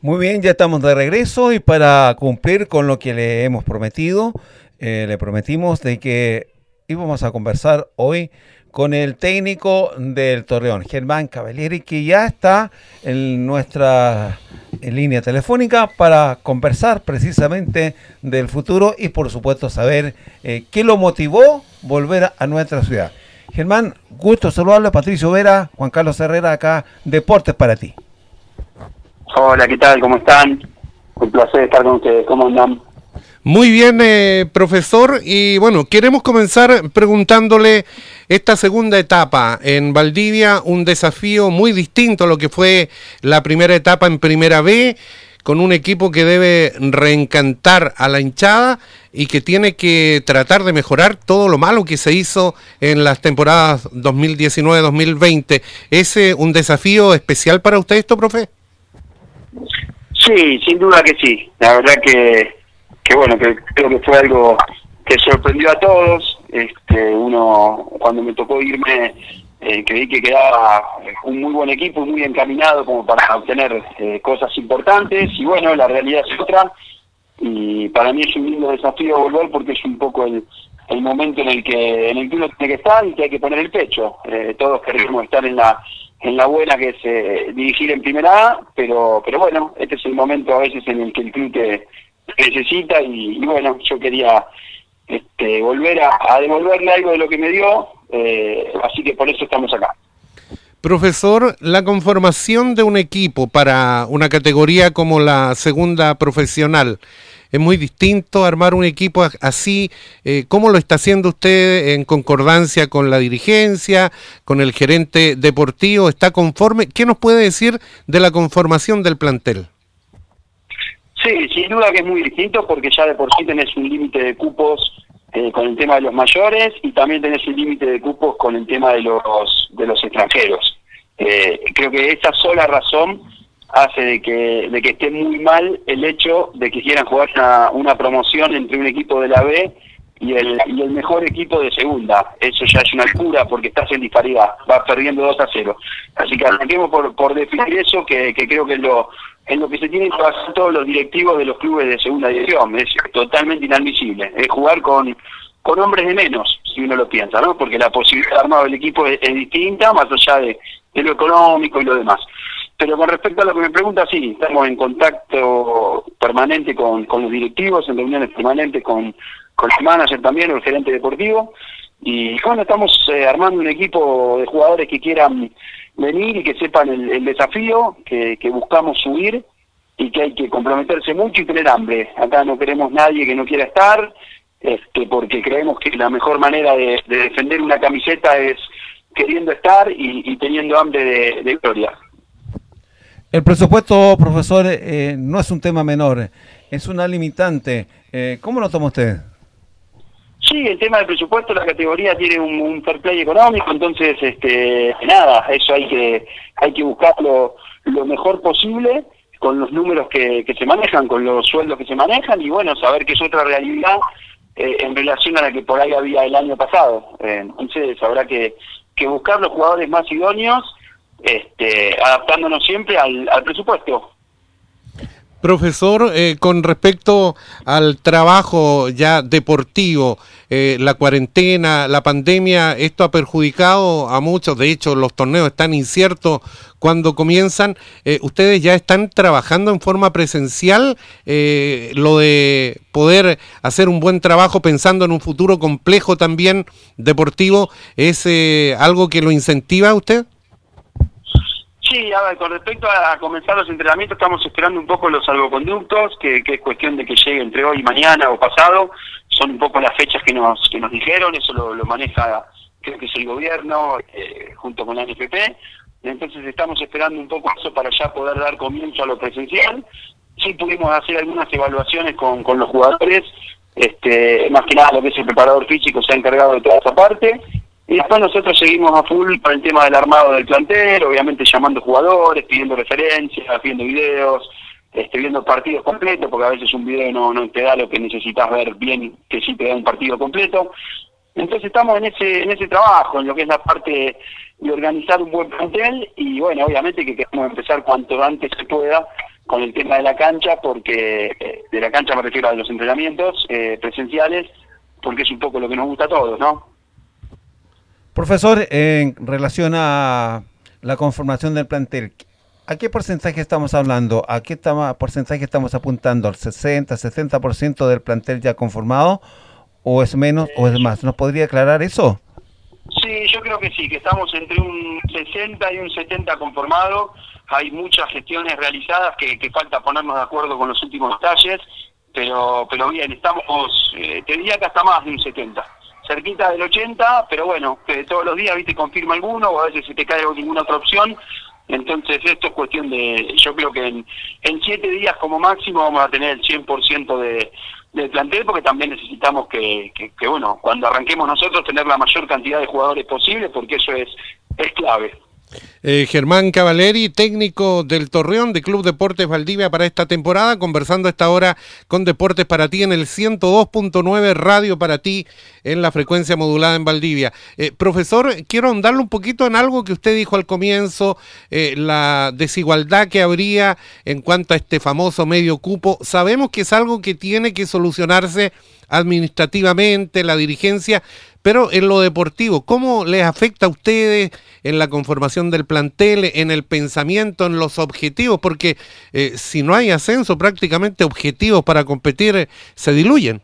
Muy bien, ya estamos de regreso y para cumplir con lo que le hemos prometido, eh, le prometimos de que íbamos a conversar hoy con el técnico del Torreón, Germán Cavalieri, que ya está en nuestra en línea telefónica para conversar precisamente del futuro y por supuesto saber eh, qué lo motivó volver a nuestra ciudad. Germán, gusto saludarle, Patricio Vera, Juan Carlos Herrera, acá, Deportes para ti. Hola, ¿qué tal? ¿Cómo están? Un placer estar con ustedes. ¿Cómo andan? Muy bien, eh, profesor. Y bueno, queremos comenzar preguntándole esta segunda etapa en Valdivia, un desafío muy distinto a lo que fue la primera etapa en Primera B, con un equipo que debe reencantar a la hinchada y que tiene que tratar de mejorar todo lo malo que se hizo en las temporadas 2019-2020. ¿Es eh, un desafío especial para usted esto, profe? Sí, sin duda que sí. La verdad que, que bueno, que creo que fue algo que sorprendió a todos. Este, uno, cuando me tocó irme, eh, creí que quedaba un muy buen equipo, muy encaminado como para obtener eh, cosas importantes. Y bueno, la realidad es otra. Y para mí es un lindo desafío volver porque es un poco el, el momento en el que en el que uno tiene que estar y que hay que poner el pecho. Eh, todos queremos estar en la en la buena que es eh, dirigir en primera A, pero pero bueno, este es el momento a veces en el que el club necesita y, bueno, yo quería este, volver a, devolverle algo de lo que me dio, eh, así que por eso estamos acá. Profesor, la conformación de un equipo para una categoría como la segunda profesional, es muy distinto armar un equipo así. Eh, ¿Cómo lo está haciendo usted en concordancia con la dirigencia, con el gerente deportivo? ¿Está conforme? ¿Qué nos puede decir de la conformación del plantel? Sí, sin duda que es muy distinto porque ya de por sí tenés un límite de cupos eh, con el tema de los mayores y también tenés un límite de cupos con el tema de los de los extranjeros. Eh, creo que esa sola razón hace de que, de que esté muy mal el hecho de que quieran jugar una, una promoción entre un equipo de la B y el, y el mejor equipo de segunda. Eso ya es una cura porque estás en disparidad, vas perdiendo 2 a 0. Así que arranquemos por, por definir eso, que, que creo que lo, en lo que se tienen que todos los directivos de los clubes de segunda división. Es totalmente inadmisible. Es jugar con, con hombres de menos, si uno lo piensa, ¿no? Porque la posibilidad de armado del equipo es, es distinta, más allá de, de lo económico y lo demás. Pero con respecto a lo que me pregunta, sí, estamos en contacto permanente con, con los directivos, en reuniones permanentes con, con el manager también, el gerente deportivo. Y bueno, estamos eh, armando un equipo de jugadores que quieran venir y que sepan el, desafío, que, que, buscamos subir y que hay que comprometerse mucho y tener hambre. Acá no queremos nadie que no quiera estar, este, porque creemos que la mejor manera de, defender una camiseta es queriendo estar y, teniendo hambre de, de gloria. El presupuesto, profesor, eh, no es un tema menor, es una limitante. Eh, ¿Cómo lo toma usted? Sí, el tema del presupuesto, la categoría tiene un, fair play económico, entonces, este, nada, eso hay que hay que buscarlo lo mejor posible con los números que, que se manejan, con los sueldos que se manejan y bueno, saber que es otra realidad eh, en relación a la que por ahí había el año pasado. entonces habrá que, que buscar los jugadores más idóneos este, adaptándonos siempre al, presupuesto. Profesor, eh, con respecto al trabajo ya deportivo, eh, la cuarentena, la pandemia, esto ha perjudicado a muchos, de hecho los torneos están inciertos cuando comienzan. Eh, ¿Ustedes ya están trabajando en forma presencial lo de poder hacer un buen trabajo pensando en un futuro complejo también deportivo? ¿Es algo que lo incentiva a usted? Sí, a ver, con respecto a, comenzar los entrenamientos, estamos esperando un poco los salvoconductos, que, es cuestión de que llegue entre hoy y mañana o pasado. Son un poco las fechas que nos que nos dijeron, eso lo, maneja, creo que es el gobierno, eh, junto con la NFP. Entonces estamos esperando un poco eso para ya poder dar comienzo a lo presencial. Sí pudimos hacer algunas evaluaciones con, con los jugadores, este, más que nada lo que es el preparador físico se ha encargado de toda esa parte y después nosotros seguimos a full para el tema del armado del plantel, obviamente llamando jugadores, pidiendo referencias, pidiendo videos, este, viendo partidos completos, porque a veces un video no, no te da lo que necesitas ver bien, que sí te da un partido completo. Entonces estamos en ese, en ese trabajo, en lo que es la parte de organizar un buen plantel y bueno, obviamente que queremos empezar cuanto antes se pueda con el tema de la cancha, porque eh, de la cancha me refiero a los entrenamientos eh, presenciales, porque es un poco lo que nos gusta a todos, ¿no? Profesor, en relación a la conformación del plantel, ¿a qué porcentaje estamos hablando? ¿A qué porcentaje estamos apuntando? ¿Al 60, 60% del plantel ya conformado? ¿O es menos o es más? ¿Nos podría aclarar eso? Sí, yo creo que sí, que estamos entre un 60 y un 70 conformado. Hay muchas gestiones realizadas que, falta ponernos de acuerdo con los últimos detalles, pero pero bien, estamos, eh, te diría que hasta más de un 70. Cerquita del 80, pero bueno, que todos los días, viste, confirma alguno, o a veces se te cae ninguna otra opción. Entonces esto es cuestión de, yo creo que en, en siete días como máximo vamos a tener el 100% de, del plantel porque también necesitamos que, que, bueno, cuando arranquemos nosotros tener la mayor cantidad de jugadores posible porque eso es, es clave. Eh, Germán Cavaleri, técnico del Torreón de Club Deportes Valdivia para esta temporada, conversando a esta hora con Deportes para ti en el 102.9 Radio para ti en la frecuencia modulada en Valdivia. Eh, profesor, quiero ahondarle un poquito en algo que usted dijo al comienzo, eh, la desigualdad que habría en cuanto a este famoso medio cupo. Sabemos que es algo que tiene que solucionarse administrativamente, la dirigencia, pero en lo deportivo, ¿cómo les afecta a ustedes en la conformación del plantel, en el pensamiento, en los objetivos? Porque eh, si no hay ascenso, prácticamente objetivos para competir eh, se diluyen.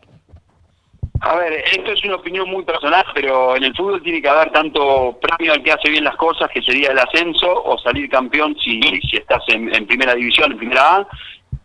A ver, esto es una opinión muy personal, pero en el fútbol tiene que haber tanto premio al que hace bien las cosas, que sería el ascenso, o salir campeón si, si estás en, primera división, en primera A,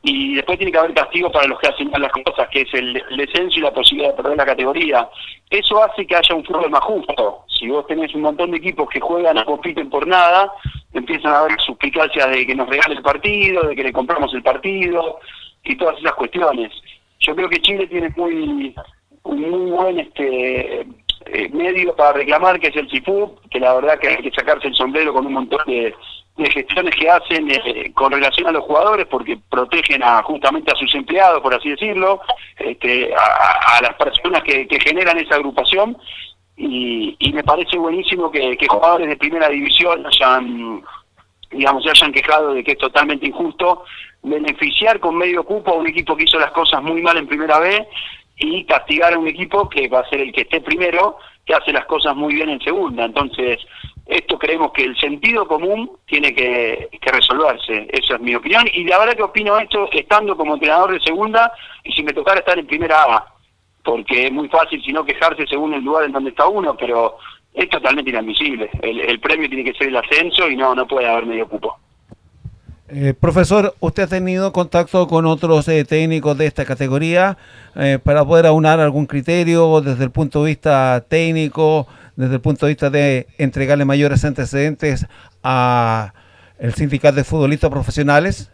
y después tiene que haber castigo para los que hacen mal las cosas, que es el, descenso y la posibilidad de perder la categoría. Eso hace que haya un fútbol más justo. Si vos tenés un montón de equipos que juegan y compiten por nada, empiezan a haber suspicacias de que nos regale el partido, de que le compramos el partido y todas esas cuestiones. Yo creo que Chile tiene muy un muy buen este eh, medio para reclamar, que es el CIFU, que la verdad que hay que sacarse el sombrero con un montón de de gestiones que hacen eh, con relación a los jugadores porque protegen a, justamente a sus empleados, por así decirlo, este, a, las personas que, generan esa agrupación. Y, me parece buenísimo que, jugadores de primera división hayan digamos se hayan quejado de que es totalmente injusto beneficiar con medio cupo a un equipo que hizo las cosas muy mal en primera vez y castigar a un equipo que va a ser el que esté primero que hace las cosas muy bien en segunda. Entonces esto creemos que el sentido común tiene que, resolverse, esa es mi opinión, y la verdad que opino esto estando como entrenador de segunda y si me tocara estar en primera A, porque es muy fácil si no quejarse según el lugar en donde está uno, pero es totalmente inadmisible. El, premio tiene que ser el ascenso y no, no puede haber medio cupo. Eh, profesor, ¿usted ha tenido contacto con otros eh, técnicos de esta categoría eh, para poder aunar algún criterio desde el punto de vista técnico, desde el punto de vista de entregarle mayores antecedentes a el sindicato de futbolistas profesionales?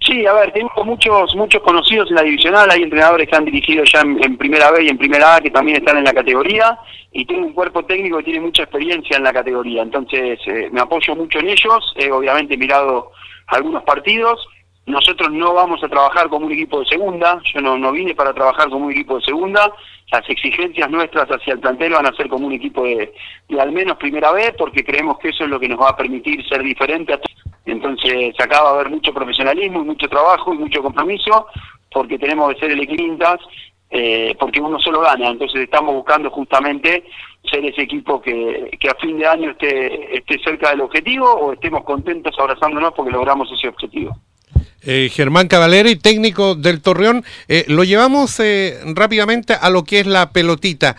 Sí, a ver, tengo muchos muchos conocidos en la divisional, hay entrenadores que han dirigido ya en, primera B y en primera A que también están en la categoría. Y tengo un cuerpo técnico que tiene mucha experiencia en la categoría, entonces eh, me apoyo mucho en ellos, he obviamente mirado algunos partidos, nosotros no vamos a trabajar como un equipo de segunda, yo no, no vine para trabajar como un equipo de segunda, las exigencias nuestras hacia el plantel van a ser como un equipo de, al menos primera vez, porque creemos que eso es lo que nos va a permitir ser diferentes. Entonces acá va a haber mucho profesionalismo y mucho trabajo y mucho compromiso, porque tenemos que ser el equilibras, eh, porque uno solo gana. Entonces estamos buscando justamente ser ese equipo que, que a fin de año esté, esté cerca del objetivo o estemos contentos abrazándonos porque logramos ese objetivo. Eh, Germán Cavaleri, técnico del Torreón. Eh, lo llevamos eh, rápidamente a lo que es la pelotita.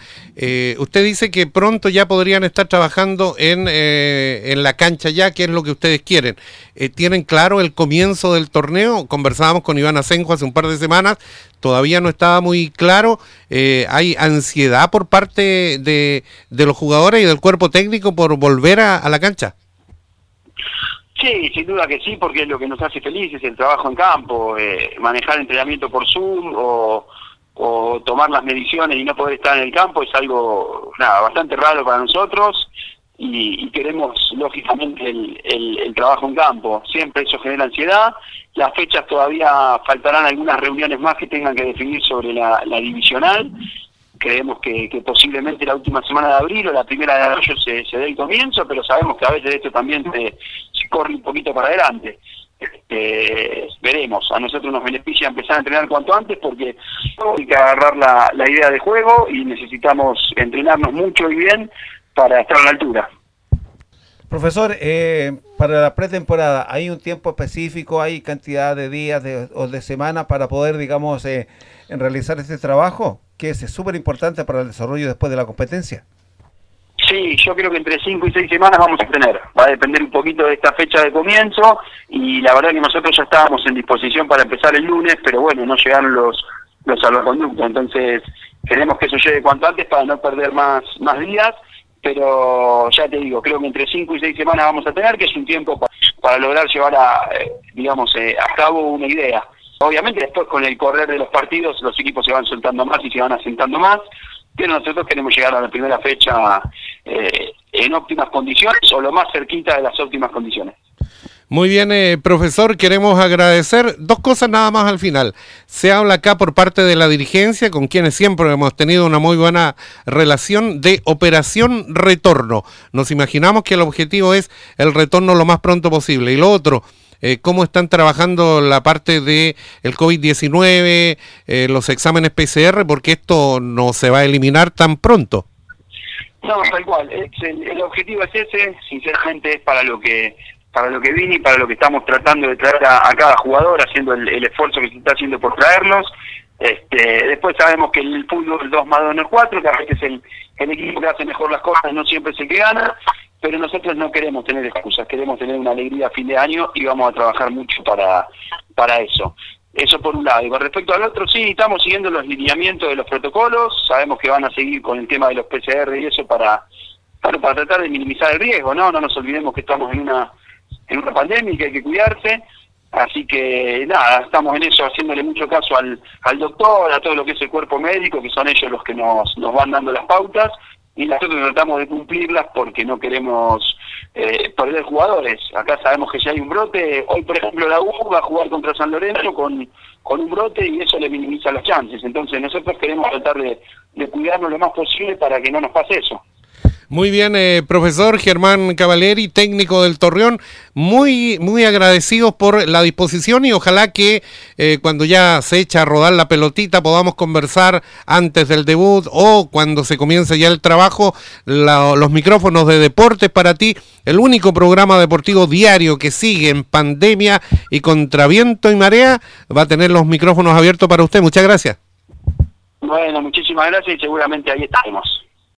usted dice que pronto ya podrían estar trabajando en, en la cancha ya, que es lo que ustedes quieren. ¿Tienen claro el comienzo del torneo? Conversábamos con Iván Asenjo hace un par de semanas, todavía no estaba muy claro. ¿Hay ansiedad por parte de, de, los jugadores y del cuerpo técnico por volver a la cancha? Sí, sin duda que sí, porque es lo que nos hace felices, el trabajo en campo, eh, manejar entrenamiento por Zoom o, tomar las mediciones y no poder estar en el campo es algo nada, bastante raro para nosotros y, queremos lógicamente el, trabajo en campo. Siempre eso genera ansiedad. Las fechas todavía faltarán algunas reuniones más que tengan que definir sobre la divisional creemos que, posiblemente la última semana de abril o la primera de mayo se, dé el comienzo, pero sabemos que a veces esto también se, corre un poquito para adelante. este, veremos. A nosotros nos beneficia empezar a entrenar cuanto antes porque hay que agarrar la, la idea de juego y necesitamos entrenarnos mucho y bien para estar a la altura. Profesor, eh, para la pretemporada, ¿hay un tiempo específico, hay cantidad de días o de semanas para poder, digamos, eh, realizar este trabajo? Que es súper importante para el desarrollo después de la competencia. Sí, yo creo que entre 5 y 6 semanas vamos a tener. Va a depender un poquito de esta fecha de comienzo y la verdad que nosotros ya estábamos en disposición para empezar el lunes, pero bueno, no llegaron los, los salvoconductos. Entonces, queremos que eso llegue cuanto antes para no perder más, más días pero ya te digo, creo que entre 5 y 6 semanas vamos a tener, que es un tiempo para, lograr llevar a, eh, digamos, eh, a cabo una idea. Obviamente después con el correr de los partidos los equipos se van soltando más y se van asentando más, pero nosotros queremos llegar a la primera fecha eh, en óptimas condiciones o lo más cerquita de las óptimas condiciones. Muy bien, eh, profesor, queremos agradecer dos cosas nada más al final. Se habla acá por parte de la dirigencia, con quienes siempre hemos tenido una muy buena relación, de operación retorno. Nos imaginamos que el objetivo es el retorno lo más pronto posible. Y lo otro, eh, cómo están trabajando la parte de el COVID-19, eh, los exámenes PCR, porque esto no se va a eliminar tan pronto. No, tal cual. El, el objetivo es ese, sinceramente es para lo que para lo que vine y para lo que estamos tratando de traer a, cada jugador, haciendo el, esfuerzo que se está haciendo por traerlos. Este, después sabemos que el fútbol 2 más 2 no es 4, que a veces el, el equipo que hace mejor las cosas no siempre es el que gana, pero nosotros no queremos tener excusas, queremos tener una alegría a fin de año y vamos a trabajar mucho para, para eso. Eso por un lado. Y con respecto al otro, sí, estamos siguiendo los lineamientos de los protocolos, sabemos que van a seguir con el tema de los PCR y eso para, para, para tratar de minimizar el riesgo, ¿no? No nos olvidemos que estamos en una en una pandemia y que hay que cuidarse. Así que nada, estamos en eso haciéndole mucho caso al, al doctor, a todo lo que es el cuerpo médico, que son ellos los que nos, nos van dando las pautas y nosotros tratamos de cumplirlas porque no queremos eh, perder jugadores. Acá sabemos que si hay un brote, hoy por ejemplo la U va a jugar contra San Lorenzo con, con un brote y eso le minimiza las chances. Entonces nosotros queremos tratar de, de cuidarnos lo más posible para que no nos pase eso. Muy bien, eh, profesor Germán Cavaleri, técnico del Torreón, muy, muy agradecidos por la disposición y ojalá que eh, cuando ya se echa a rodar la pelotita podamos conversar antes del debut o cuando se comience ya el trabajo, los micrófonos de deportes para ti, el único programa deportivo diario que sigue en pandemia y contra viento y marea, va a tener los micrófonos abiertos para usted. Muchas gracias. Bueno, muchísimas gracias y seguramente ahí estaremos.